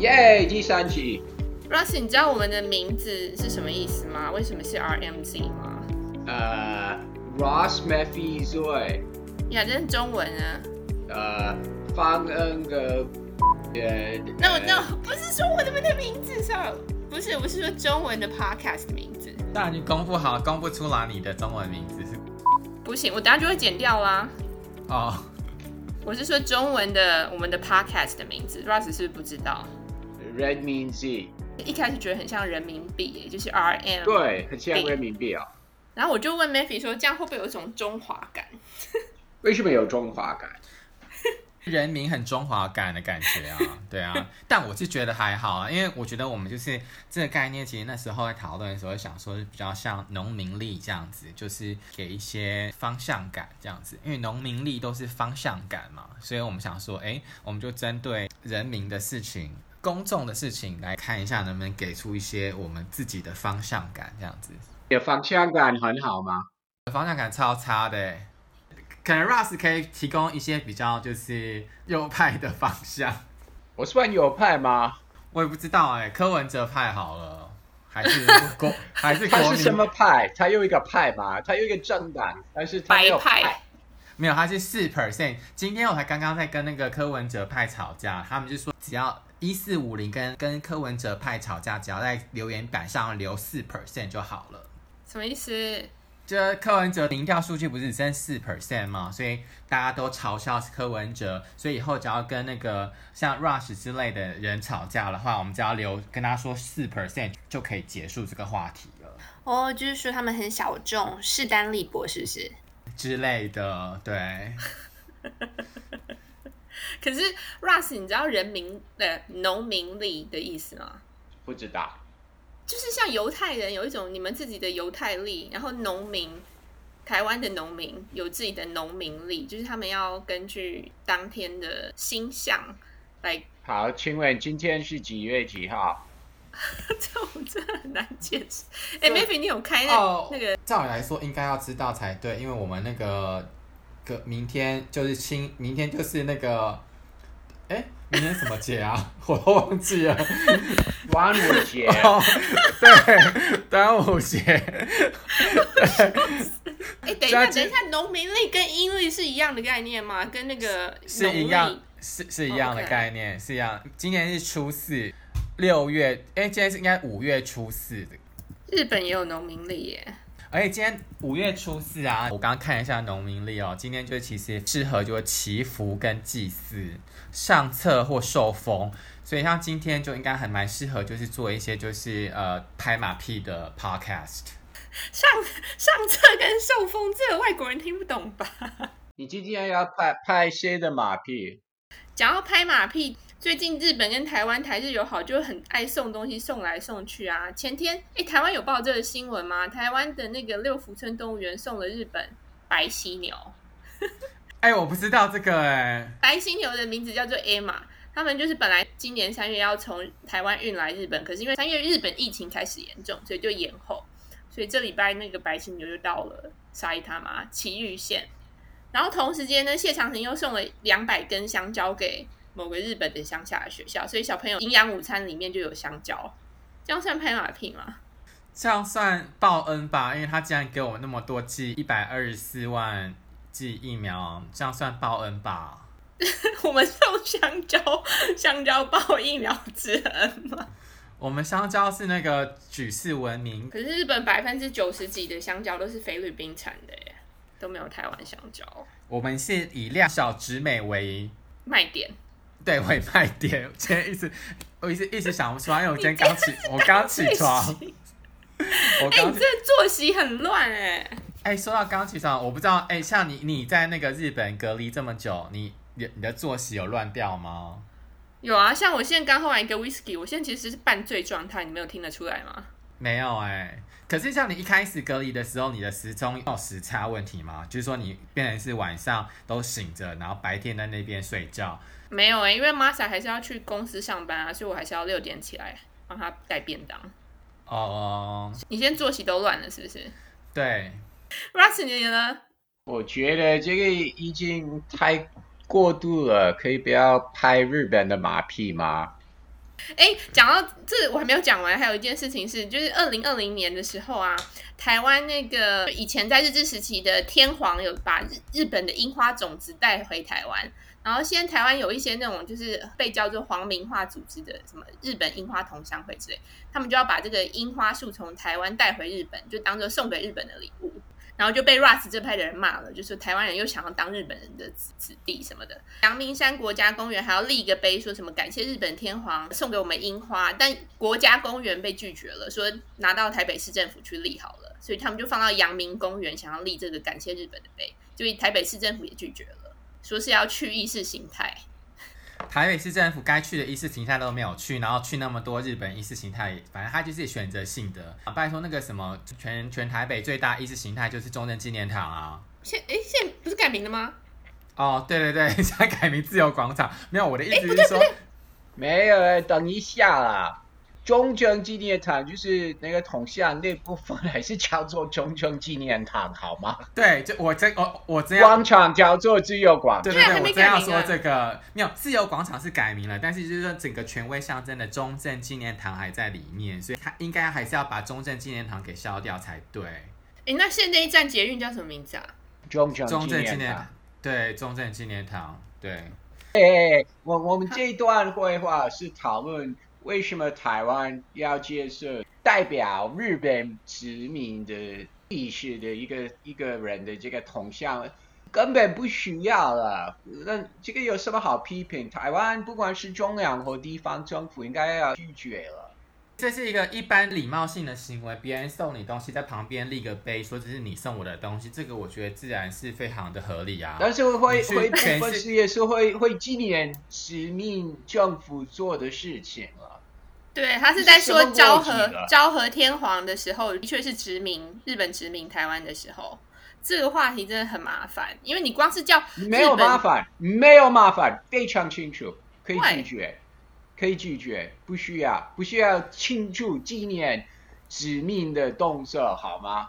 耶，第三集。Ross，你知道我们的名字是什么意思吗？为什么是 RMZ 吗？呃、uh,，Ross Mephi Zoe。呀，这是中文啊。呃，方恩格。呃，no no，不是说我们的名字上，不是，我是说中文的 podcast 的名字。当然你公布好了，公布出来你的中文名字是。不行，我等下就会剪掉啦。哦。Oh. 我是说中文的，我们的 podcast 的名字，Ross 是不是不知道？人民币。一开始觉得很像人民币，就是 R M。对，很像人民币啊。然后我就问 Maffy 说：“这样会不会有一种中华感？”为什么有中华感？人民很中华感的感觉啊，对啊。但我是觉得还好啊，因为我觉得我们就是这个概念，其实那时候在讨论的时候想说是比较像农民力这样子，就是给一些方向感这样子。因为农民力都是方向感嘛，所以我们想说，哎，我们就针对人民的事情。公众的事情来看一下，能不能给出一些我们自己的方向感？这样子，有方向感很好吗？方向感超差的，可能 Russ 可以提供一些比较就是右派的方向。我算右派吗？我也不知道哎，柯文哲派好了，还是 国还是国民？他是什么派？他有一个派吗？他有一个政党，但是他有派，派没有，他是四 percent。今天我才刚刚在跟那个柯文哲派吵架，他们就说只要。一四五零跟跟柯文哲派吵架，只要在留言板上留四 percent 就好了。什么意思？这柯文哲民调数据不是只剩四 percent 吗？所以大家都嘲笑柯文哲，所以以后只要跟那个像 Rush 之类的人吵架的话，我们只要留跟他说四 percent 就可以结束这个话题了。哦，就是说他们很小众，势单力薄，是不是？之类的，对。可是 Russ，你知道人民的农民力的意思吗？不知道。就是像犹太人有一种你们自己的犹太力，然后农民，台湾的农民有自己的农民力，就是他们要根据当天的星象来。好，请问今天是几月几号？这我真的很难解释。哎以，Mephi，你有开那、哦、那个？照理来说应该要知道才对，因为我们那个个明天就是清，明天就是那个。哎，明天什么节啊？我都忘记了。端午节。对，端午节。哎，等一下，等一下，农民历跟阴历是一样的概念吗？跟那个是一样，是是一样的概念.是一样。今年是初四，六月。哎，今天是应该五月初四的。日本也有农民历耶。而且今天五月初四啊，我刚刚看一下农民历哦，今天就其实适合就是祈福跟祭祀、上册或受封，所以像今天就应该还蛮适合，就是做一些就是呃拍马屁的 podcast。上上册跟受封，这个外国人听不懂吧？你今天要拍拍谁的马屁？讲要拍马屁。最近日本跟台湾台日友好，就很爱送东西送来送去啊。前天，哎、欸，台湾有报这个新闻吗？台湾的那个六福村动物园送了日本白犀牛。哎、欸，我不知道这个哎、欸。白犀牛的名字叫做 Emma，他们就是本来今年三月要从台湾运来日本，可是因为三月日本疫情开始严重，所以就延后。所以这礼拜那个白犀牛就到了埼玉嘛奇玉县，然后同时间呢，谢长廷又送了两百根香蕉给。某个日本的乡下的学校，所以小朋友营养午餐里面就有香蕉，这样算拍马屁吗？这样算报恩吧，因为他竟然给我那么多剂一百二十四万剂疫苗，这样算报恩吧？我们送香蕉，香蕉报疫苗之恩吗？我们香蕉是那个举世闻名，可是日本百分之九十几的香蕉都是菲律宾产的耶，都没有台湾香蕉。我们是以量小质美为卖点。对，会卖点。我今天一直，我一直一直想不出来，因为我今天刚起，我刚起床。哎，你这作息很乱哎。哎，说到刚起床，我不知道，哎，像你你在那个日本隔离这么久，你你你的作息有乱掉吗？有啊，像我现在刚喝完一个 whisky，我现在其实是半醉状态，你没有听得出来吗？没有哎，可是像你一开始隔离的时候，你的时钟有时差问题吗？就是说你变成是晚上都醒着，然后白天在那边睡觉。没有哎、欸，因为 Masa 还是要去公司上班啊，所以我还是要六点起来帮他带便当。哦哦，你现在作息都乱了是不是？对。Russ 你呢？我觉得这个已经太过度了，可以不要拍日本的马屁吗？哎，讲到这，我还没有讲完，还有一件事情是，就是二零二零年的时候啊，台湾那个以前在日治时期的天皇有把日日本的樱花种子带回台湾。然后现在台湾有一些那种就是被叫做皇民化组织的，什么日本樱花同乡会之类，他们就要把这个樱花树从台湾带回日本，就当做送给日本的礼物。然后就被 Russ 这派的人骂了，就说台湾人又想要当日本人的子子弟什么的。阳明山国家公园还要立一个碑，说什么感谢日本天皇送给我们樱花，但国家公园被拒绝了，说拿到台北市政府去立好了，所以他们就放到阳明公园，想要立这个感谢日本的碑，就台北市政府也拒绝了。说是要去意识形态，台北市政府该去的意识形态都没有去，然后去那么多日本意识形态，反正他就是选择性的。拜托那个什么，全全台北最大意识形态就是中正纪念堂啊。现哎，现在不是改名了吗？哦，对对对，现在改名自由广场。没有，我的意思是说，没有，等一下啦。中正纪念堂就是那个铜像那部分，还是叫做中正纪念堂好吗？对，就我这我我这样广场叫做自由广场。对对对，我这样说这个没有自由广场是改名了，但是就是说整个权威象征的中正纪念堂还在里面，所以他应该还是要把中正纪念堂给消掉才对。哎，那现在一站捷运叫什么名字啊？中正纪念堂。对，中正纪念堂。对。哎，我我们这一段会话是讨论。为什么台湾要接受代表日本殖民的历史的一个一个人的这个铜像？根本不需要了。那这个有什么好批评？台湾不管是中央或地方政府，应该要拒绝了。这是一个一般礼貌性的行为。别人送你东西，在旁边立个碑，说这是你送我的东西，这个我觉得自然是非常的合理啊。但是会会部分是也是会会纪念殖民政府做的事情了。对，他是在说昭和昭和天皇的时候，的确是殖民日本殖民台湾的时候，这个话题真的很麻烦，因为你光是叫没有麻烦，没有麻烦，非常清楚，可以拒绝，可以拒绝，不需要不需要庆祝纪念殖民的动作好吗？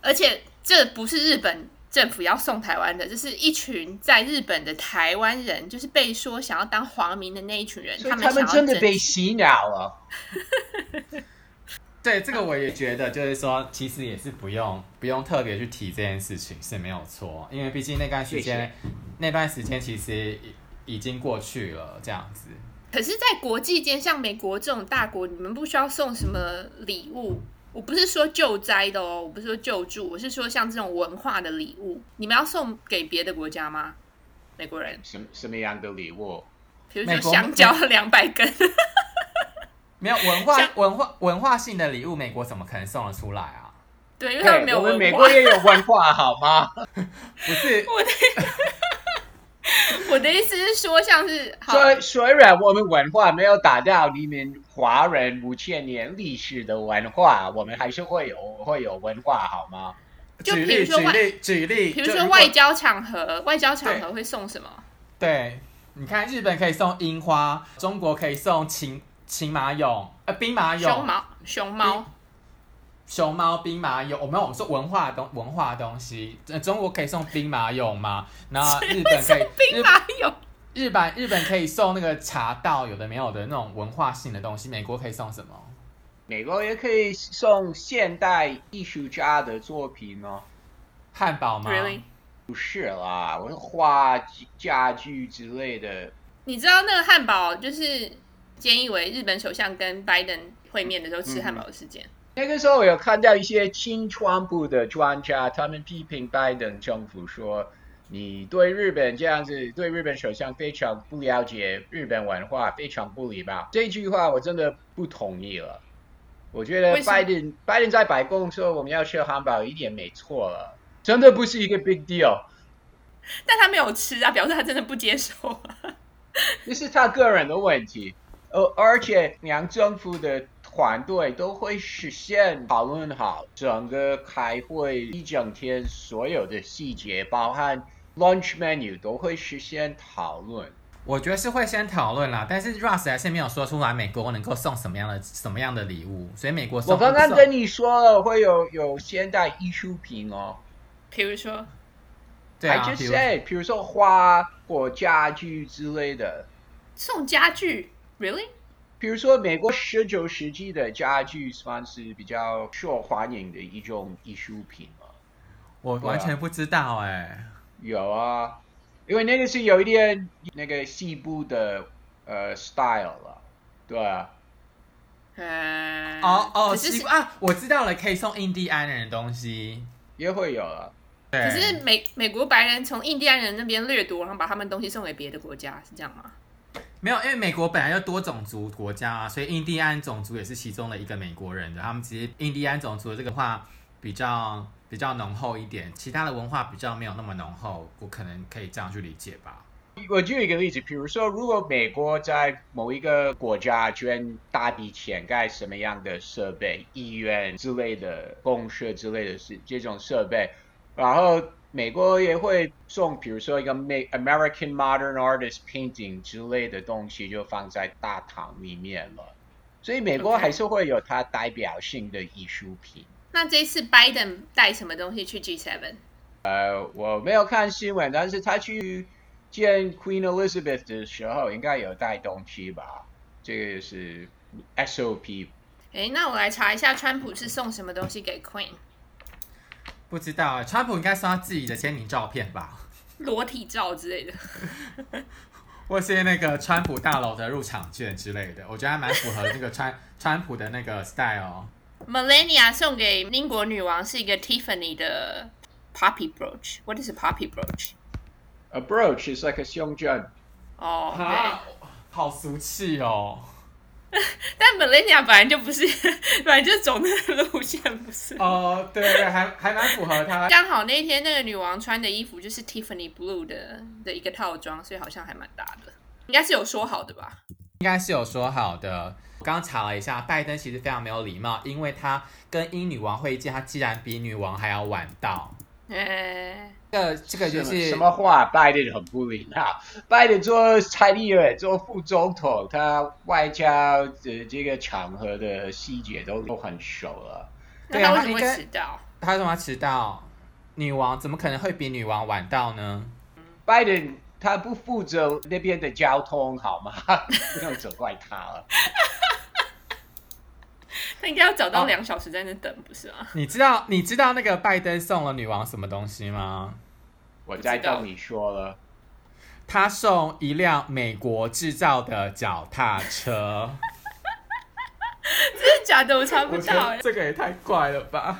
而且这不是日本。政府要送台湾的，就是一群在日本的台湾人，就是被说想要当皇民的那一群人，他们，他们真的被洗脑了。对，这个我也觉得，就是说，其实也是不用不用特别去提这件事情是没有错，因为毕竟那段时间，那段时间其实已经过去了，这样子。可是，在国际间，像美国这种大国，你们不需要送什么礼物。我不是说救灾的哦，我不是说救助，我是说像这种文化的礼物，你们要送给别的国家吗？美国人什什么样的礼物？比如说香蕉两百根，没有文化文化文化性的礼物，美国怎么可能送得出来啊？对，因为他们没有文化。我们美国也有文化，好吗？不是 我的。我的意思是说，像是虽虽然我们文化没有达到你们华人五千年历史的文化，我们还是会有会有文化，好吗？就比如说举例举例，比如说外交场合，外交场合会送什么？对，你看日本可以送樱花，中国可以送秦秦马俑，呃，兵马俑，熊猫，熊猫。熊猫、兵马俑，我们我们说文化东文化东西，中国可以送兵马俑吗？然后日本可以兵马俑，日本日本可以送那个茶道，有的没有的那种文化性的东西。美国可以送什么？美国也可以送现代艺术家的作品哦。汉堡吗？Really？不是啦，我是画家具之类的。你知道那个汉堡就是菅义伟日本首相跟拜登会面的时候吃汉堡的事件。嗯那个时候我有看到一些亲川部的专家，他们批评拜登政府说，你对日本这样子，对日本首相非常不了解日本文化，非常不礼貌。这句话我真的不同意了。我觉得拜登拜登在白宫说我们要吃汉堡，一点没错了，真的不是一个 big deal。但他没有吃啊，表示他真的不接受。这是他个人的问题。而而且两政府的。团队都会实现讨论好整个开会一整天所有的细节，包含 lunch menu 都会实现讨论。我觉得是会先讨论啦，但是 Russ 还是没有说出来美国能够送什么样的什么样的礼物，所以美国送。我刚刚跟你说了会有有现代艺术品哦，比如说，对啊，I just say，比如说花或家具之类的，送家具，really？比如说，美国十九世纪的家具算是比较受欢迎的一种艺术品吗？我完全不知道哎、欸。有啊，因为那个是有一点那个西部的呃 style 了，对啊。嗯。哦哦，西部啊，我知道了，可以送印第安人的东西也会有啊。对。可是美美国白人从印第安人那边掠夺，然后把他们东西送给别的国家，是这样吗？没有，因为美国本来就多种族国家啊，所以印第安种族也是其中的一个美国人的。他们其实印第安种族的这个话比较比较浓厚一点，其他的文化比较没有那么浓厚，我可能可以这样去理解吧。我举一个例子，比如说，如果美国在某一个国家捐大笔钱盖什么样的设备、医院之类的、公社之类的是这种设备，然后。美国也会送，比如说一个美 American Modern Artist Painting 之类的东西，就放在大堂里面了。所以美国还是会有它代表性的艺术品。那这次拜登带什么东西去 G7？呃，我没有看新闻，但是他去见 Queen Elizabeth 的时候，应该有带东西吧？这个是 SOP。哎，那我来查一下，川普是送什么东西给 Queen？不知道，川普应该送他自己的签名照片吧，裸体照之类的，或是那个川普大楼的入场券之类的，我觉得还蛮符合那个川 川普的那个 style。Melania 送给英国女王是一个 Tiffany 的 poppy brooch。What is a poppy brooch？A brooch is like a 胸针。哦，好俗气哦。但 Melania 本来就不是，本来就走那个路线，不是？哦，对对，还还蛮符合他。刚好那一天那个女王穿的衣服就是 Tiffany Blue 的的一个套装，所以好像还蛮搭的。应该是有说好的吧？应该是有说好的。我刚刚查了一下，拜登其实非常没有礼貌，因为他跟英女王会见，他竟然比女王还要晚到。欸这个这个就是什么话？拜登很不礼貌。拜登做参议员，做副总统，他外交的这个场合的细节都都很熟了。那他为什么会迟到？他为什么迟到？女王怎么可能会比女王晚到呢？拜登他不负责那边的交通，好吗？不用责怪他了。他应该要找到两小时在那等，哦、不是吗？你知道你知道那个拜登送了女王什么东西吗？我在跟你说了，他送一辆美国制造的脚踏车。真的假的？我查不到。这个也太怪了吧？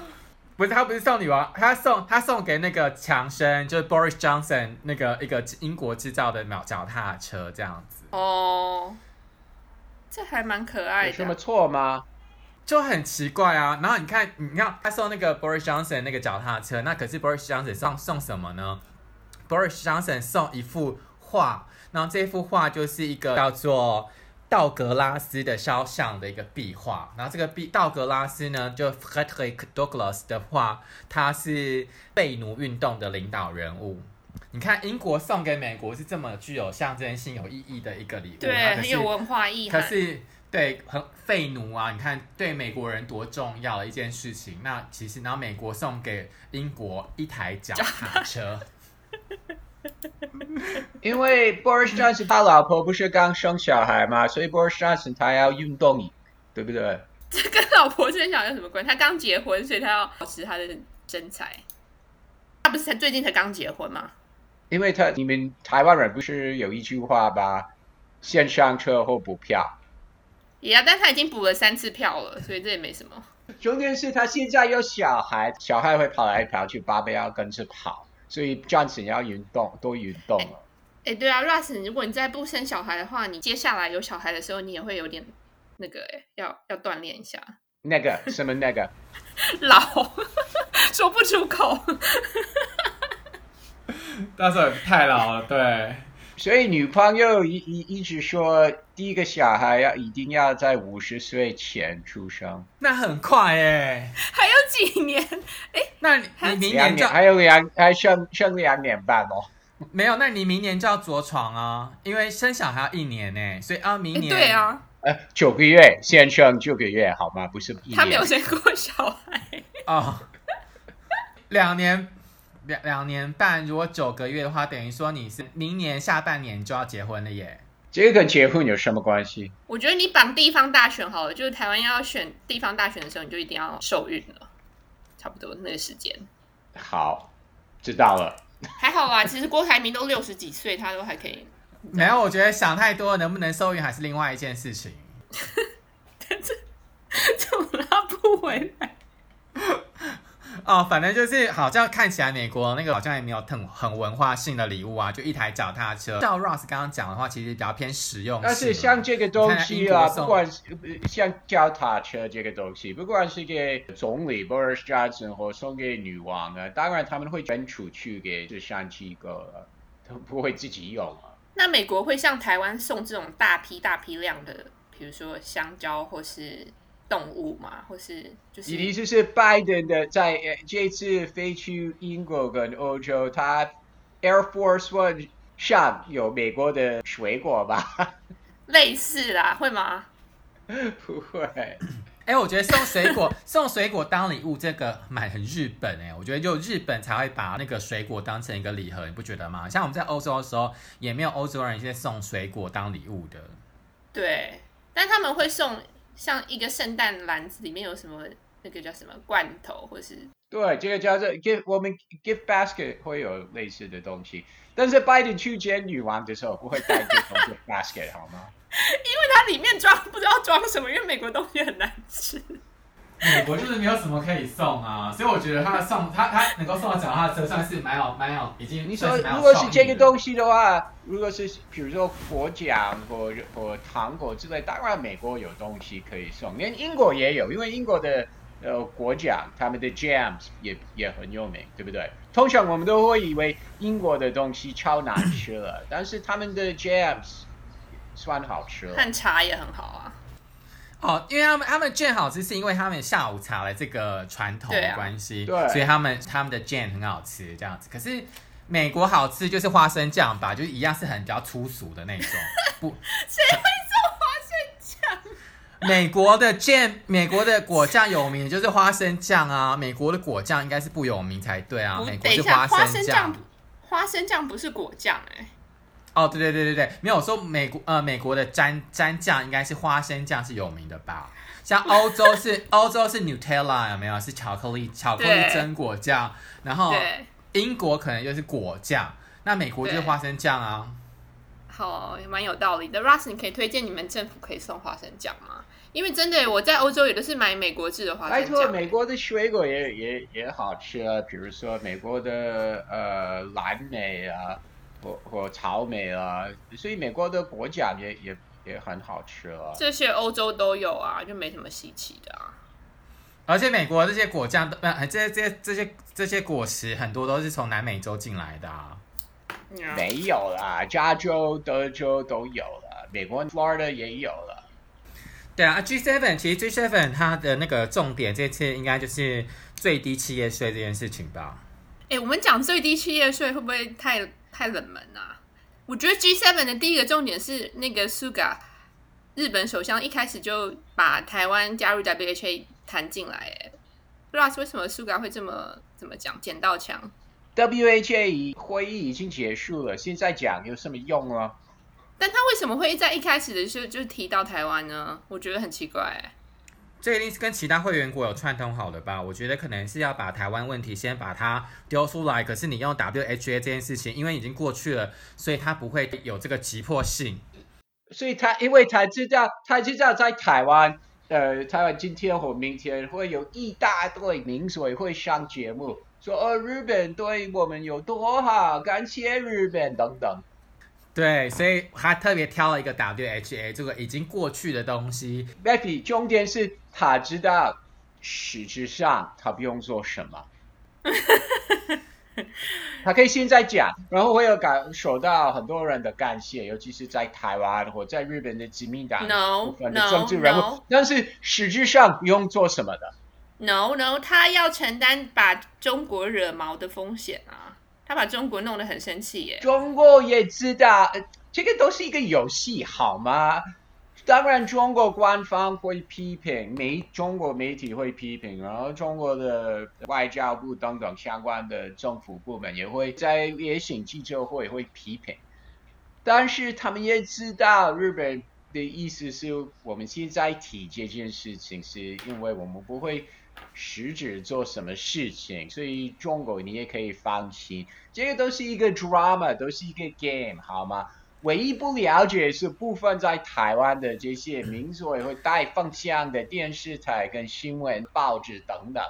不是，他不是送女王，他送他送给那个强生，就是 Boris Johnson 那个一个英国制造的脚脚踏车这样子。哦，这还蛮可爱的。有什么错吗？就很奇怪啊，然后你看，你看他送那个 Boris Johnson 那个脚踏车，那可是 Boris Johnson 送送什么呢？Boris Johnson 送一幅画，然后这幅画就是一个叫做道格拉斯的肖像的一个壁画，然后这个壁道格拉斯呢，就 Frederick Douglass 的画，他是废奴运动的领导人物。你看英国送给美国是这么具有象征性、有意义的一个礼物，对，很有文化意义。可是。对，很废奴啊！你看，对美国人多重要的一件事情。那其实，然后美国送给英国一台脚踏车，因为 Boris Johnson 他老婆不是刚生小孩嘛，所以 Boris Johnson 他要运动，对不对？这跟老婆生小孩有什么关系？他刚结婚，所以他要保持他的身材。他不是才最近才刚结婚吗？因为他你们台湾人不是有一句话吧？先上车后补票。也要，但他已经补了三次票了，所以这也没什么。重点是他现在有小孩，小孩会跑来跑去，爸爸要跟着跑，所以 Johnson 要运动，多运动了。哎，对啊，Russ，如果你再不生小孩的话，你接下来有小孩的时候，你也会有点那个，哎，要要锻炼一下。那个什么那个？老 说不出口。到时候太老了，对。所以女朋友一一一直说，第一个小孩要一定要在五十岁前出生。那很快哎，还有几年？哎，那你明年就还有两还剩剩两年半哦。没有，那你明年就要着床啊，因为生小孩要一年呢，所以啊，明年对啊，呃，九个月先生九个月好吗？不是一年，他没有生过小孩哦，两年。两两年半，如果九个月的话，等于说你是明年下半年就要结婚了耶。这个跟结婚有什么关系？我觉得你绑地方大选好了，就是台湾要选地方大选的时候，你就一定要受孕了，差不多那个时间。好，知道了。还好啊，其实郭台铭都六十几岁，他都还可以。没有，我觉得想太多，能不能受孕还是另外一件事情。但是，怎么拉不回来？哦，反正就是好像看起来美国那个好像也没有很很文化性的礼物啊，就一台脚踏车。照 Ross 刚刚讲的话，其实比较偏实用。但是像这个东西啊，不管是像脚踏车这个东西，不管是给总理 Boris Johnson 或送给女王啊，当然他们会捐出去给这三机构啊，都不会自己用啊。那美国会向台湾送这种大批大批量的，比如说香蕉或是？动物嘛，或是就是，意思是拜登的在这次飞去英国跟欧洲，他 Air Force One 上有美国的水果吧？类似啦，会吗？不会。哎、欸，我觉得送水果 送水果当礼物这个蛮很日本哎、欸，我觉得就日本才会把那个水果当成一个礼盒，你不觉得吗？像我们在欧洲的时候，也没有欧洲人现在送水果当礼物的。对，但他们会送。像一个圣诞篮子里面有什么那个叫什么罐头，或是对，这个叫做 gift，我们 gift basket 会有类似的东西，但是拜登去见女王的时候不会带这种 gift basket 好吗？因为它里面装不知道装什么，因为美国东西很难吃。美国就是没有什么可以送啊，所以我觉得他送他他能够送到脚踏车算是蛮有蛮有已经。你说如果是这个东西的话，如果是比如说果酱或或糖果之类，当然美国有东西可以送，连英国也有，因为英国的呃果酱他们的 jams 也也很有名，对不对？通常我们都会以为英国的东西超难吃了，但是他们的 jams 算好吃了，看茶也很好啊。哦，因为他们他们卷好吃，是因为他们下午茶的这个传统的关系，对啊，对，所以他们他们的卷很好吃这样子。可是美国好吃就是花生酱吧，就是一样是很比较粗俗的那种。不，谁会做花生酱？美国的卷，美国的果酱有名就是花生酱啊。美国的果酱应该是不有名才对啊。美国是花生酱，花生酱不是果酱哎、欸。哦，对对对对对，没有说美国呃美国的蘸蘸酱应该是花生酱是有名的吧？像欧洲是 欧洲是 Nutella 有没有？是巧克力巧克力榛果酱，然后英国可能就是果酱，那美国就是花生酱啊。好，也蛮有道理的。Russ，你可以推荐你们政府可以送花生酱吗？因为真的我在欧洲有的是买美国制的花生酱。拜托，美国的水果也也也好吃啊，比如说美国的呃蓝莓啊。或或草莓啊，所以美国的果酱也也也很好吃了。这些欧洲都有啊，就没什么稀奇的啊。而且美国这些果酱，呃，这些这些这些这些果实很多都是从南美洲进来的啊。没有啦，加州、德州都有了，美国 Florida 也有了。对啊，G7 其实 G7 它的那个重点这次应该就是最低企业税这件事情吧？哎，我们讲最低企业税会不会太？太冷门啊！我觉得 G7 的第一个重点是那个 Suga 日本首相一开始就把台湾加入 WHA 谈进来。哎，Ross 为什么 Suga 会这么怎么讲？捡到枪？WHA 会议已经结束了，现在讲有什么用啊？但他为什么会在一开始的时候就提到台湾呢？我觉得很奇怪。这一定是跟其他会员国有串通好的吧？我觉得可能是要把台湾问题先把它丢出来。可是你用 WHA 这件事情，因为已经过去了，所以他不会有这个急迫性。所以他因为他知道，他知道在台湾，呃，台湾今天或明天会有一大堆名嘴会上节目，说呃日本对我们有多好，感谢日本等等。对，所以他特别挑了一个 WHA 这个已经过去的东西。Becky，重点是他知道，实质上他不用做什么，他可以现在讲，然后会有感受到很多人的感谢，尤其是在台湾或在日本的殖民党部分的政治人物。No, no, no. 但是实质上不用做什么的。No No，他要承担把中国惹毛的风险啊。他把中国弄得很生气耶！中国也知道，这个都是一个游戏，好吗？当然，中国官方会批评，媒中国媒体会批评，然后中国的外交部等等相关的政府部门也会在例行记者会会批评。但是他们也知道日本的意思是我们现在提这件事情，是因为我们不会实质做什么事情，所以中国你也可以放心，这个都是一个 drama，都是一个 game，好吗？唯一不了解是部分在台湾的这些民族也会带风向的电视台跟新闻报纸等等。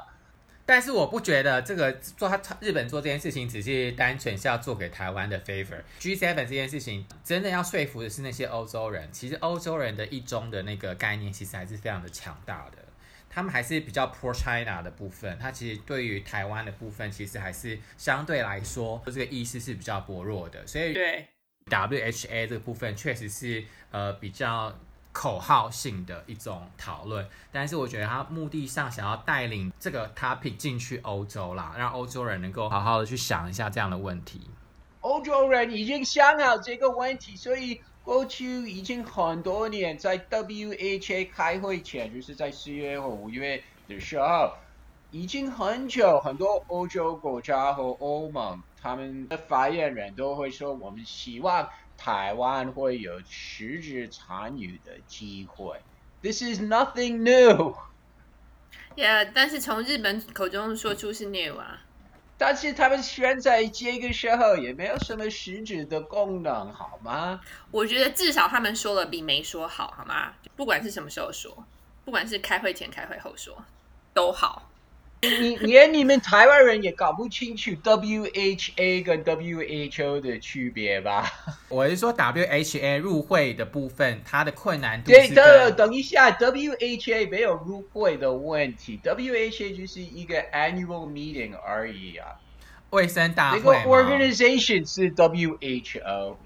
但是我不觉得这个做他日本做这件事情只是单纯是要做给台湾的 favor。G7 这件事情真的要说服的是那些欧洲人。其实欧洲人的一中的那个概念其实还是非常的强大的，他们还是比较 pro China 的部分。他其实对于台湾的部分，其实还是相对来说这个意识是比较薄弱的。所以对。WHA 这个部分确实是呃比较口号性的一种讨论，但是我觉得他目的上想要带领这个 topic 进去欧洲啦，让欧洲人能够好好的去想一下这样的问题。欧洲人已经想好这个问题，所以过去已经很多年，在 WHA 开会前，就是在四月或五月的时候，已经很久，很多欧洲国家和欧盟。他们的发言人都会说，我们希望台湾会有实质参与的机会。This is nothing new. Yeah，但是从日本口中说出是 new 啊。但是他们选在这个时候也没有什么实质的功能，好吗？我觉得至少他们说了比没说好，好吗？不管是什么时候说，不管是开会前、开会后说，都好。你连你们台湾人也搞不清楚 WHA 跟 WHO 的区别吧？我是说 WHA 入会的部分，它的困难度。对的，等一下，WHA 没有入会的问题，WHA 就是一个 annual meeting 而已啊。卫生大会。这个 organization 是 WHO，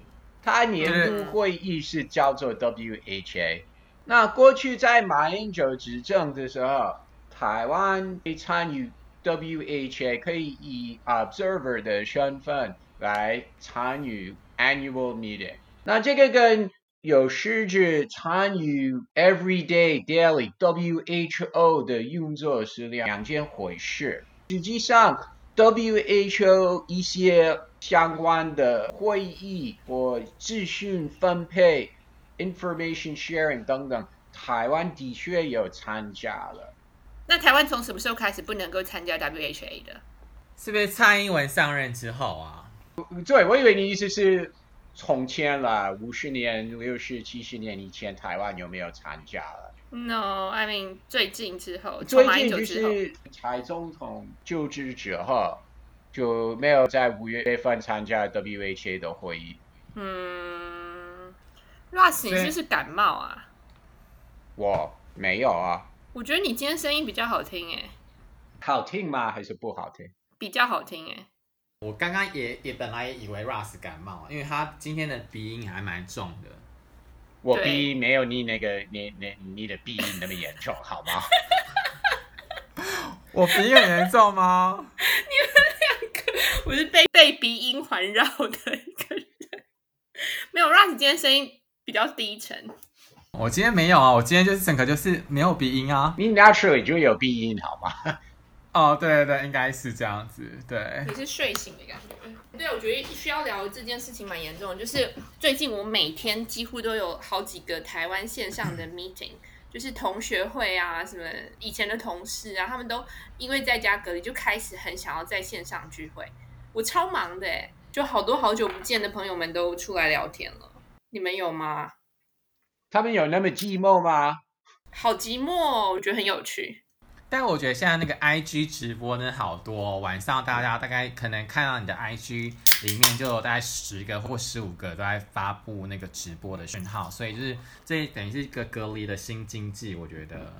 它年度会议是叫做 WHA。那过去在马英九执政的时候。台湾可以参与 WHA，可以以 observer 的身份来参与 annual meeting。那这个跟有实质参与 everyday daily WHO 的运作是两件回事。实际上，WHO 一些相关的会议或资讯分配、information sharing 等等，台湾的确有参加了。那台湾从什么时候开始不能够参加 WHA 的？是不是蔡英文上任之后啊？对，我以为你意思是从前了，五十年、六十、七十年以前，台湾有没有参加了？No，I mean 最近之后，最近就是蔡总统就职之后就没有在五月份参加 WHA 的会议。嗯，Ross，你是不是感冒啊？我没有啊。我觉得你今天声音比较好听诶，好听吗？还是不好听？比较好听诶。我刚刚也也本来也以为 Russ 感冒，因为他今天的鼻音还蛮重的。我鼻音没有你那个你你你的鼻音那么严重，好吗？我鼻音很严重吗？你们两个，我是被被鼻音环绕的一个人。没有，Russ 今天声音比较低沉。我今天没有啊，我今天就是整个就是没有鼻音啊。你 naturally 就有鼻音好吗？哦，对对对，应该是这样子。对，你是睡醒的感觉。对，我觉得需要聊这件事情蛮严重的，就是最近我每天几乎都有好几个台湾线上的 meeting，就是同学会啊，什么以前的同事啊，他们都因为在家隔离就开始很想要在线上聚会。我超忙的诶，就好多好久不见的朋友们都出来聊天了。你们有吗？他们有那么寂寞吗？好寂寞哦，我觉得很有趣。但我觉得现在那个 IG 直播呢，好多哦，晚上大家大概可能看到你的 IG 里面就有大概十个或十五个都在发布那个直播的讯号，所以就是这等于是一个隔离的新经济。我觉得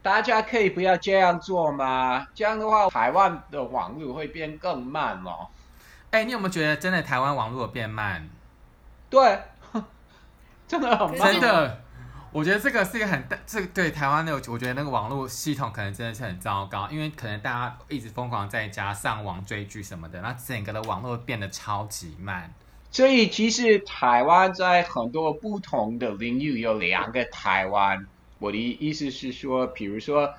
大家可以不要这样做吗？这样的话，台湾的网络会变更慢哦。哎，你有没有觉得真的台湾网络变慢？对。真的很慢，真的，我觉得这个是一个很大，这个对台湾的，我觉得那个网络系统可能真的是很糟糕，因为可能大家一直疯狂在家上网追剧什么的，那整个的网络变得超级慢。所以其实台湾在很多不同的领域有两个台湾。我的意思是说，比如说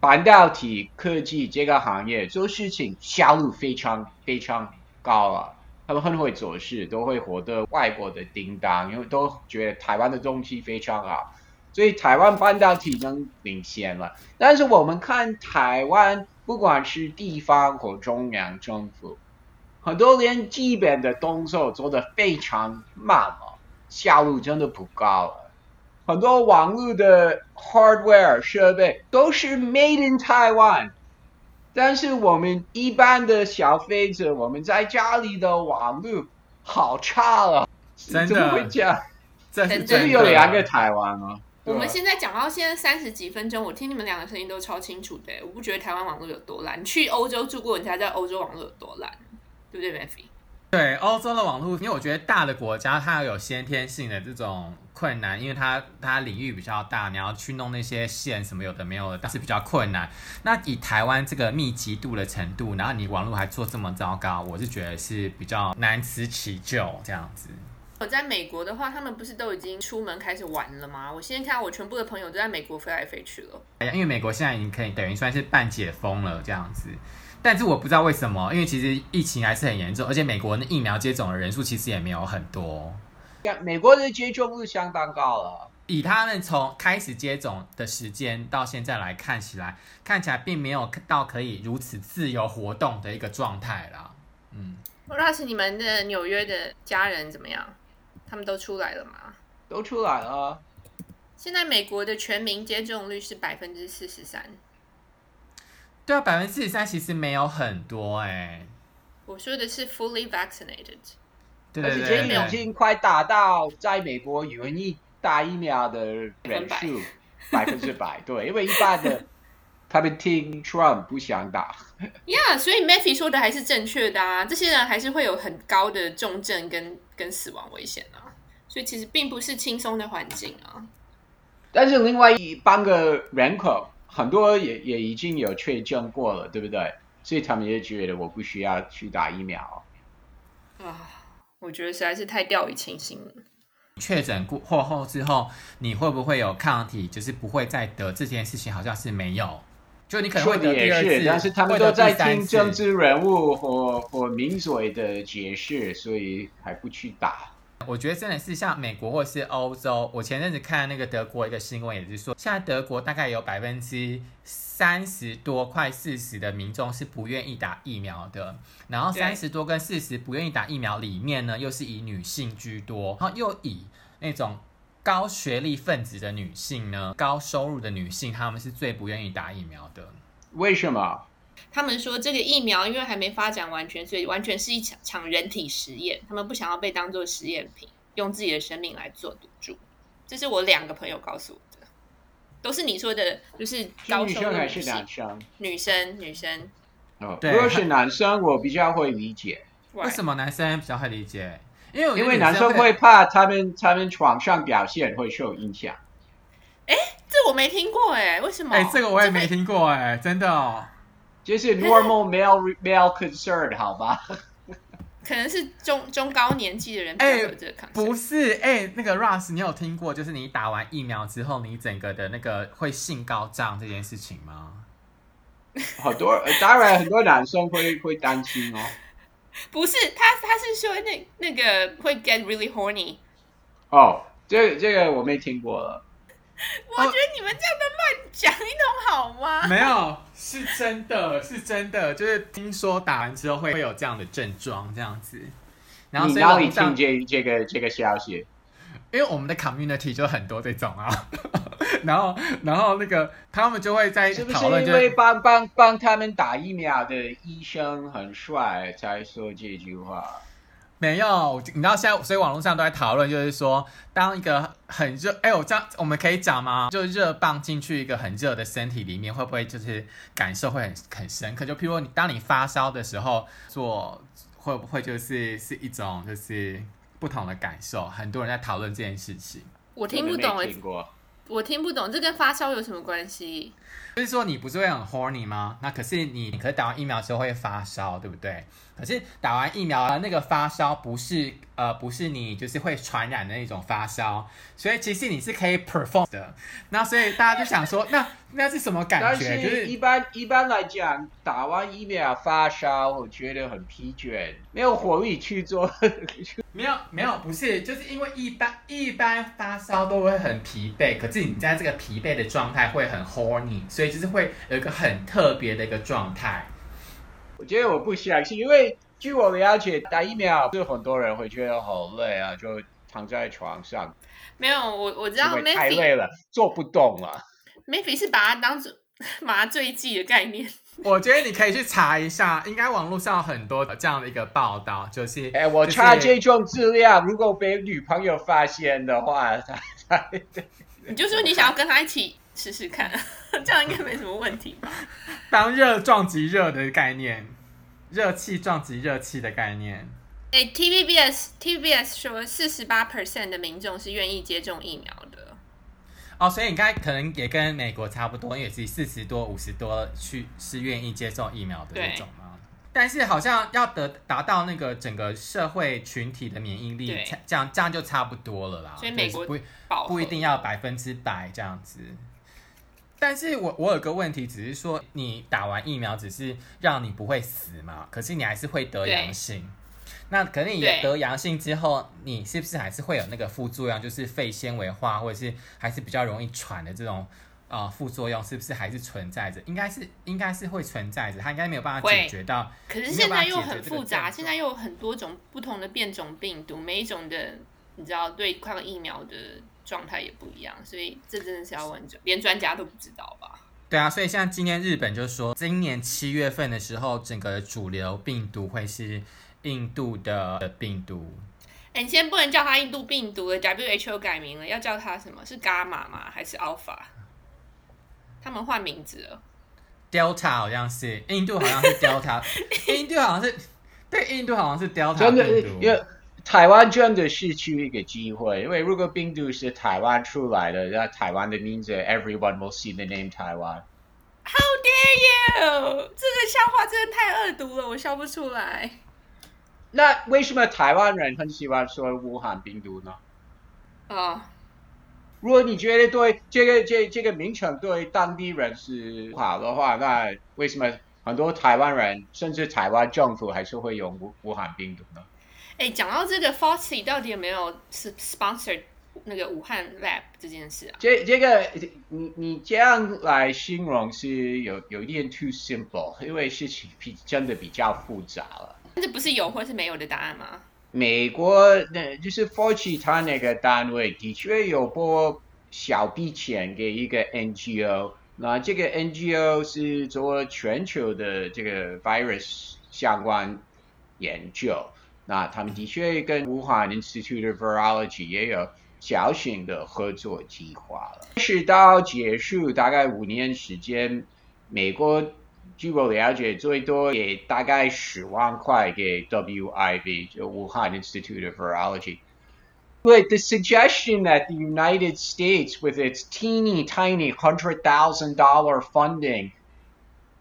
半导体科技这个行业做事情效率非常非常高啊。他们很会做事，都会获得外国的订单，因为都觉得台湾的东西非常好，所以台湾半导体能领先了。但是我们看台湾，不管是地方或中央政府，很多连基本的动作做得非常慢了，效率真的不高了。很多网络的 hardware 设备都是 made in Taiwan。但是我们一般的消费者，我们在家里的网络好差了，真的怎么会这样？这是真的有两个台湾吗？我们现在讲到现在三十几分钟，我听你们两个声音都超清楚的。我不觉得台湾网络有多烂，你去欧洲住过，你才知道欧洲网络有多烂，对不对，Matthew？对，欧洲的网络，因为我觉得大的国家它有先天性的这种。困难，因为它它领域比较大，你要去弄那些线什么有的没有的，但是比较困难。那以台湾这个密集度的程度，然后你网络还做这么糟糕，我是觉得是比较难辞其咎这样子。我在美国的话，他们不是都已经出门开始玩了吗？我现在看我全部的朋友都在美国飞来飞去了。哎呀，因为美国现在已经可以等于算是半解封了这样子，但是我不知道为什么，因为其实疫情还是很严重，而且美国的疫苗接种的人数其实也没有很多。美国的接种率相当高了，以他们从开始接种的时间到现在来看起来，看起来并没有到可以如此自由活动的一个状态啦。嗯，不知道是你们的纽约的家人怎么样？他们都出来了吗？都出来了。现在美国的全民接种率是百分之四十三。对啊，百分之四十三其实没有很多哎、欸。我说的是 fully vaccinated。而且今年已经快达到在美国愿意打疫苗的人数 百分之百，对，因为一般的 他们听 Trump 不想打。，yeah, 所以 Matthew 说的还是正确的啊，这些人还是会有很高的重症跟跟死亡危险啊，所以其实并不是轻松的环境啊。但是另外一半个人口很多也也已经有确诊过了，对不对？所以他们也觉得我不需要去打疫苗啊。我觉得实在是太掉以轻心了。确诊过后后之后，你会不会有抗体？就是不会再得这件事情，好像是没有。就你可能会得第二次，但是他们都在听政治人物或或名嘴的解释，所以还不去打。我觉得真的是像美国或是欧洲，我前阵子看那个德国一个新闻，也是说，现在德国大概有百分之三十多，快四十的民众是不愿意打疫苗的。然后三十多跟四十不愿意打疫苗里面呢，又是以女性居多，然后又以那种高学历分子的女性呢，高收入的女性，她们是最不愿意打疫苗的。为什么？他们说这个疫苗因为还没发展完全，所以完全是一场场人体实验，他们不想要被当做实验品，用自己的生命来做赌注。这是我两个朋友告诉我的，都是你说的，就是高女生还是男生？女生，女生。哦，如果是男生，我比较会理解。为什么男生比较会理解？因为因为男生会怕他们他们床上表现会受影响。哎，这我没听过哎，为什么？哎，这个我也没听过哎，真的哦。就是 normal male male concern 好吧？可能是中中高年纪的人比较有这个 concern。不是哎，那个 Russ，你有听过就是你打完疫苗之后，你整个的那个会性高涨这件事情吗？好多，当然很多男生会会担心哦。不是，他他是说那那个会 get really horny。哦，这这个我没听过了。我觉得你们这样的乱讲一通好吗？没有，是真的，是真的，就是听说打完之后会会有这样的症状，这样子。然后所以你哪里听这这个这个消息？因为我们的 community 就很多这种啊。然后，然后那个他们就会在讨论，是不是因为帮帮帮他们打疫苗的医生很帅才说这句话？没有，你知道现在，所以网络上都在讨论，就是说，当一个很热，哎，我这样我们可以讲吗？就热棒进去一个很热的身体里面，会不会就是感受会很很深刻？就譬如说，你当你发烧的时候做，会不会就是是一种就是不同的感受？很多人在讨论这件事情，我听不懂哎。我听不懂，这跟发烧有什么关系？就是说你不是会很 horny 吗？那可是你，可是打完疫苗之后会发烧，对不对？可是打完疫苗那个发烧不是呃，不是你就是会传染的那种发烧，所以其实你是可以 perform 的。那所以大家就想说，那那是什么感觉？就是一般一般来讲，打完疫苗发烧，我觉得很疲倦，没有活力去做。没有没有，不是，就是因为一般一般发烧都会很疲惫，可是你在这个疲惫的状态会很 horny，所以就是会有一个很特别的一个状态。我觉得我不相信，因为。据我了解，打疫苗是很多人会觉得好累啊，就躺在床上。没有，我我知道，太累了，做不动了。Maybe 是把它当做麻醉剂的概念。我觉得你可以去查一下，应该网络上有很多这样的一个报道，就是 哎，我查这种资料，如果被女朋友发现的话，你就说你想要跟他一起试试看，这样应该没什么问题吧？当热撞击热的概念。热气撞击热气的概念。哎、欸、，TVBS TVBS 说，四十八 percent 的民众是愿意接种疫苗的。哦，所以你刚才可能也跟美国差不多，因为是四十多、五十多去是愿意接种疫苗的那种嘛。但是好像要得达到那个整个社会群体的免疫力，这样这样就差不多了啦。所以美国不不一定要百分之百这样子。但是我我有个问题，只是说你打完疫苗只是让你不会死嘛，可是你还是会得阳性。那可能你得阳性之后，你是不是还是会有那个副作用，就是肺纤维化，或者是还是比较容易喘的这种啊、呃、副作用，是不是还是存在着？应该是应该是会存在着，它应该没有办法解决到。可是现在又很复杂，现在又有很多种不同的变种病毒，每一种的你知道对抗疫苗的。状态也不一样，所以这真的是要问专，连专家都不知道吧？对啊，所以像今天日本就说，今年七月份的时候，整个主流病毒会是印度的病毒。哎，你先不能叫它印度病毒了，WHO 改名了，要叫它什么？是伽马吗？还是 Alpha？他们换名字了。Delta 好像是，印度好像是 Delta，印度好像是，对，印度好像是 Delta 病毒。台湾真的失去一个机会，因为如果病毒是台湾出来的，那台湾的名字，everyone will see the name Taiwan。How dare you！这个笑话真的太恶毒了，我笑不出来。那为什么台湾人很喜欢说武汉病毒呢？啊，oh. 如果你觉得对这个这这个名称对当地人是不好的话，那为什么很多台湾人甚至台湾政府还是会用武武汉病毒呢？哎，讲到这个 Forty 到底有没有是 sponsor 那个武汉 lab 这件事啊？这这个你你这样来形容是有有一点 too simple，因为事情比真的比较复杂了。这不是有或是没有的答案吗？美国那就是 Forty 他那个单位的确有拨小笔钱给一个 NGO，那这个 NGO 是做全球的这个 virus 相关研究。那他们的确跟武汉 Institute of Virology 也有小型的合作计划了。直到结束大概五年时间，美国据我了解最多给大概十万块给 WIV 就武汉 Institute of Virology。But the suggestion that the United States with its teeny tiny hundred thousand dollar funding,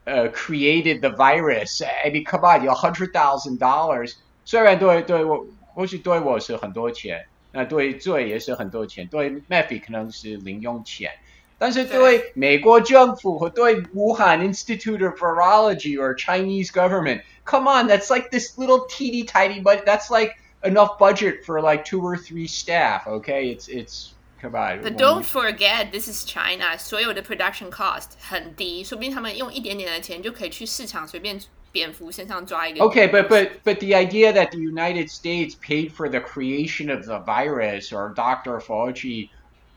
uh, created the virus. I mean, come on, 有 hundred thousand dollars. 虽然对对我或许对我是很多钱，那对罪也是很多钱，对 Matthew 可能是零用钱，但是对美国政府和对武汉 Institute of Virology or Chinese government，come on，that's like this little teeny tiny but that's like enough budget for like two or three staff，okay？It's it's come on。But don't forget this is China，所有的 production cost 很低，说不定他们用一点点的钱就可以去市场随便。 蝙蝠身上抓一个。Okay, but but but the idea that the United States paid for the creation of the virus, or Dr. Fauci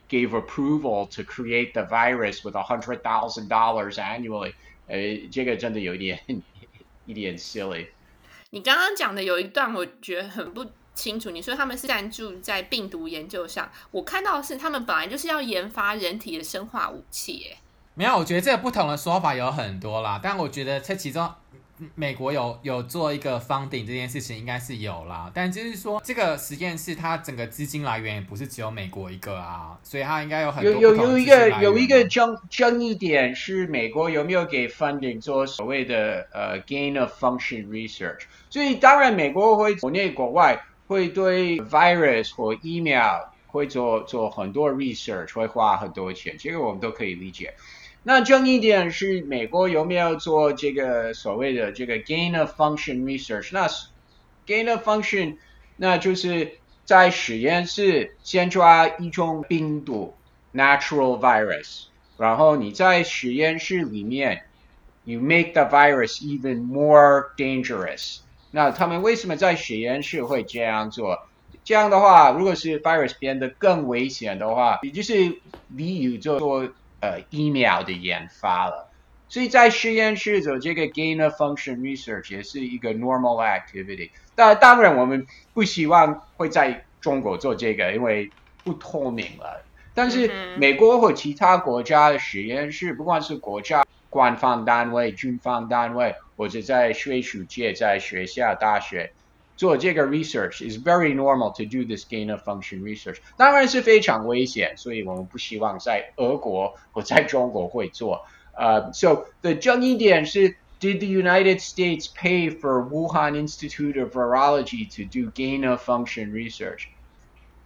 gave approval to create the virus with a hundred thousand dollars annually，呃，这个真的有一点一点 silly。你刚刚讲的有一段我觉得很不清楚。你说他们是赞助在病毒研究上，我看到的是他们本来就是要研发人体的生化武器。哎，没有，我觉得这个不同的说法有很多啦，但我觉得这其中。美国有有做一个 funding 这件事情应该是有啦，但就是说这个实验室它整个资金来源也不是只有美国一个啊，所以它应该有很多有有有一个有一个争争议点是美国有没有给 funding 做所谓的呃 gain of function research，所以当然美国会国内国外会对 virus 或疫苗会做做很多 research，会花很多钱，这个我们都可以理解。那争议点是美国有没有做这个所谓的这个 gain of function research？那 gain of function，那就是在实验室先抓一种病毒 natural virus，然后你在实验室里面 you make the virus even more dangerous。那他们为什么在实验室会这样做？这样的话，如果是 virus 变得更危险的话，也就是例如做做呃疫苗的研发了。所以在实验室做这个 gain of function research 也是一个 normal activity。但当然，我们不希望会在中国做这个，因为不透明了。但是美国或其他国家的实验室，不管是国家官方单位、军方单位，或者在学术界、在学校、大学做这个 research is very normal to do this gain of function research。当然是非常危险，所以我们不希望在俄国或在中国会做。呃、uh,，so the 争议点是，Did the United States pay for Wuhan Institute of Virology to do gain of function research？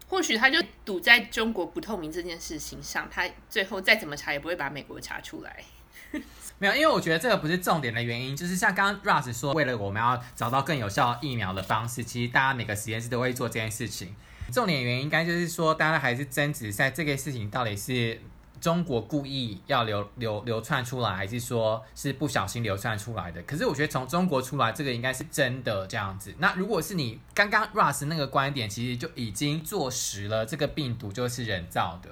或许他就赌在中国不透明这件事情上，他最后再怎么查也不会把美国查出来。 没有，因为我觉得这个不是重点的原因，就是像刚刚 Russ 说，为了我们要找到更有效疫苗的方式，其实大家每个实验室都会做这件事情。重点原因应该就是说，大家还是争执在这个事情到底是。中国故意要流流流窜出来，还是说是不小心流窜出来的？可是我觉得从中国出来，这个应该是真的这样子。那如果是你刚刚 Russ 那个观点，其实就已经坐实了这个病毒就是人造的。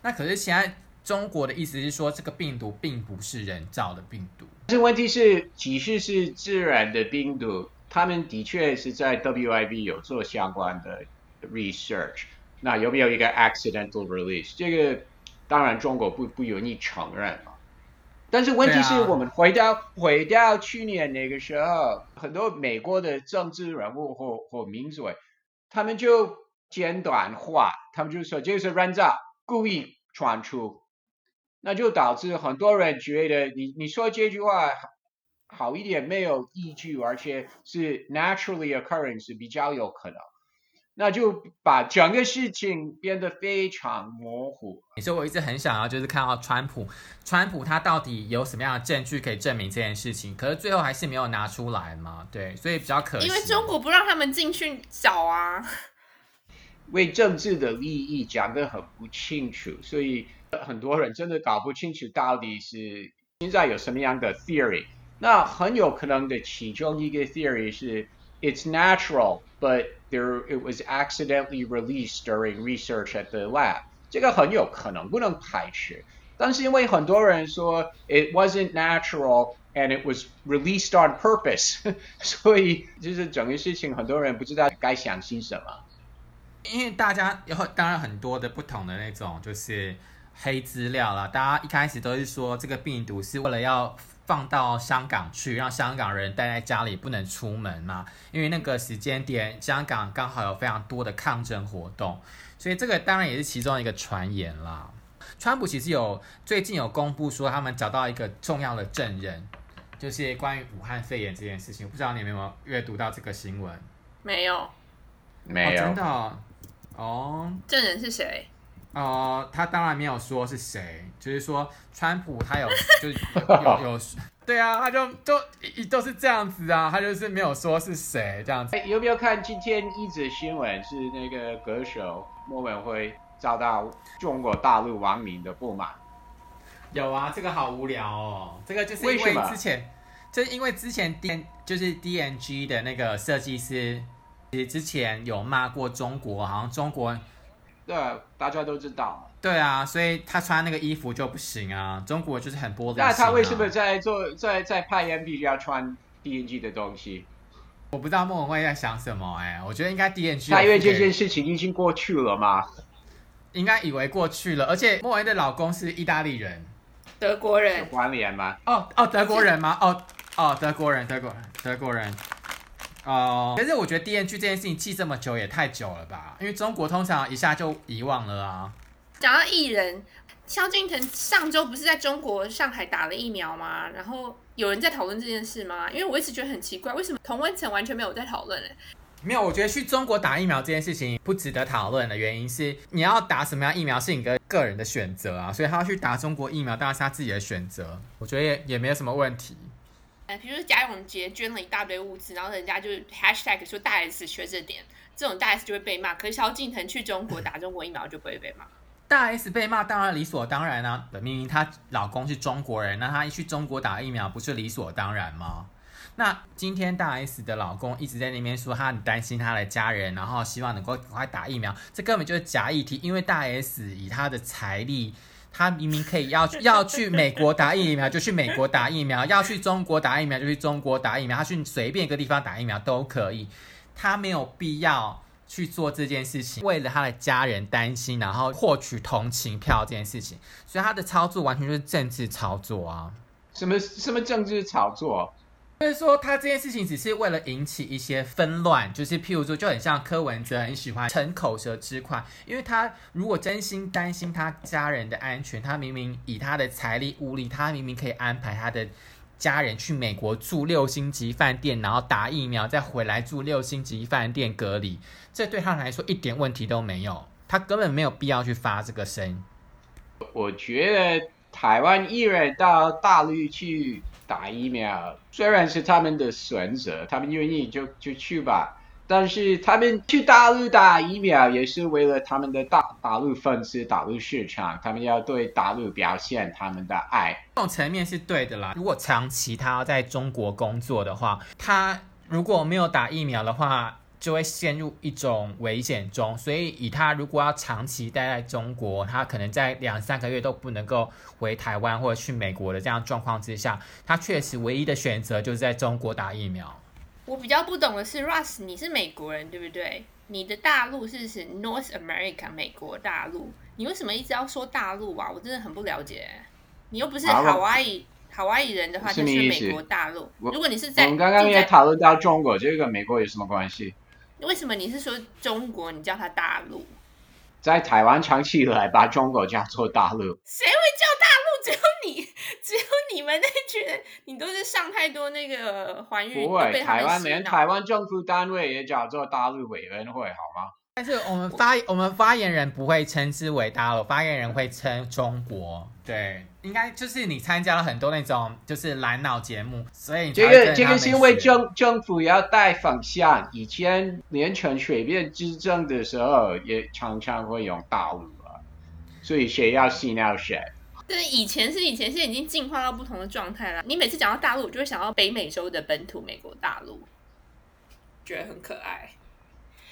那可是现在中国的意思是说，这个病毒并不是人造的病毒。但是问题是，即使是自然的病毒，他们的确是在 WIV 有做相关的 research。那有没有一个 accidental release？这个？当然，中国不不愿意承认嘛。但是问题是我们回到、啊、回到去年那个时候，很多美国的政治人物或或名嘴，他们就简短化，他们就说这是人造，故意传出，那就导致很多人觉得你你说这句话好一点没有依据，而且是 naturally occurring 是比较有可能。那就把整个事情变得非常模糊。你说我一直很想要，就是看到川普，川普他到底有什么样的证据可以证明这件事情？可是最后还是没有拿出来嘛？对，所以比较可惜。因为中国不让他们进去找啊，为政治的利益讲得很不清楚，所以很多人真的搞不清楚到底是现在有什么样的 theory。那很有可能的其中一个 theory 是 it's natural。But there, it was accidentally released during research at the lab. 这个很有可能不能排除，但是因为很多人说 it wasn't natural and it was released on purpose，所以就是整个事情很多人不知道该相信什么。因为大家有当然很多的不同的那种就是黑资料啦，大家一开始都是说这个病毒是为了要。放到香港去，让香港人待在家里不能出门嘛？因为那个时间点，香港刚好有非常多的抗争活动，所以这个当然也是其中一个传言啦。川普其实有最近有公布说，他们找到一个重要的证人，就是关于武汉肺炎这件事情。我不知道你们有没有阅读到这个新闻？没有，没有，真的哦。证人是谁？呃，他当然没有说是谁，就是说川普他有 就是有有，对啊，他就就一都是这样子啊，他就是没有说是谁这样子。有没有看今天一则新闻？是那个歌手莫文辉遭到中国大陆网民的不满。有啊，这个好无聊哦，这个就是因为之前，就是因为之前 D 就是 DNG 的那个设计师，其实之前有骂过中国，好像中国。对，大家都知道。对啊，所以他穿那个衣服就不行啊。中国就是很玻璃心啊。那他为什么在做在在拍 MV 要穿 DNG 的东西？我不知道莫文蔚在想什么哎、欸。我觉得应该 DNG。他因为这件事情已经过去了吗？应该以为过去了，而且莫文蔚的老公是意大利人，德国人。有关联吗？哦哦，德国人吗？哦哦，德国人，德国人，德国人。哦，可是我觉得 DNG 这件事情记这么久也太久了吧？因为中国通常一下就遗忘了啊。讲到艺人，萧敬腾上周不是在中国上海打了疫苗吗？然后有人在讨论这件事吗？因为我一直觉得很奇怪，为什么同温层完全没有在讨论？没有，我觉得去中国打疫苗这件事情不值得讨论的原因是，你要打什么样疫苗是你的个人的选择啊，所以他要去打中国疫苗当然是他自己的选择，我觉得也也没有什么问题。哎，比如说贾永婕捐了一大堆物资，然后人家就 hashtag 说大 S 缺这点，这种大 S 就会被骂。可是萧敬腾去中国打中国疫苗就不会被骂。大 S 被骂当然理所当然啊，明明她老公是中国人，那她一去中国打疫苗不是理所当然吗？那今天大 S 的老公一直在那边说他很担心他的家人，然后希望能够赶快打疫苗，这根本就是假议题，因为大 S 以他的财力。他明明可以要去 要去美国打疫苗，就去美国打疫苗；要去中国打疫苗，就去中国打疫苗。他去随便一个地方打疫苗都可以，他没有必要去做这件事情，为了他的家人担心，然后获取同情票这件事情。所以他的操作完全就是政治操作啊！什么什么政治操作？就是说，他这件事情只是为了引起一些纷乱，就是譬如说，就很像柯文哲很喜欢逞口舌之快，因为他如果真心担心他家人的安全，他明明以他的财力物力，他明明可以安排他的家人去美国住六星级饭店，然后打疫苗，再回来住六星级饭店隔离，这对他来说一点问题都没有，他根本没有必要去发这个声。我觉得台湾艺人到大陆去。打疫苗虽然是他们的选择，他们愿意就就去吧。但是他们去大陆打疫苗也是为了他们的大大陆粉丝、大陆市场，他们要对大陆表现他们的爱。这种层面是对的啦。如果长期他要在中国工作的话，他如果没有打疫苗的话。就会陷入一种危险中，所以以他如果要长期待在中国，他可能在两三个月都不能够回台湾或者去美国的这样状况之下，他确实唯一的选择就是在中国打疫苗。我比较不懂的是，Russ，你是美国人对不对？你的大陆是指 North America 美国大陆，你为什么一直要说大陆啊？我真的很不了解。你又不是 Hawaii。好外裔人的话就是美国大陆。如果你是在，我们刚刚也讨论到中国，这个美国有什么关系？为什么你是说中国？你叫它大陆？在台湾长期以来把中国叫做大陆，谁会叫大陆？只有你，只有你们那群人，你都是上太多那个环宇。不会，台湾连台湾政府单位也叫做大陆委员会，好吗？但是我们发我们发言人不会称之为大陆，发言人会称中国。对，应该就是你参加了很多那种就是蓝脑节目，所以这个这个是因为政政府要带方向。以前连陈水扁执政的时候，也常常会用大陆啊，所以谁要洗脑谁？对，以前是以前，现在已经进化到不同的状态了。你每次讲到大陆，我就会想到北美洲的本土美国大陆，觉得很可爱。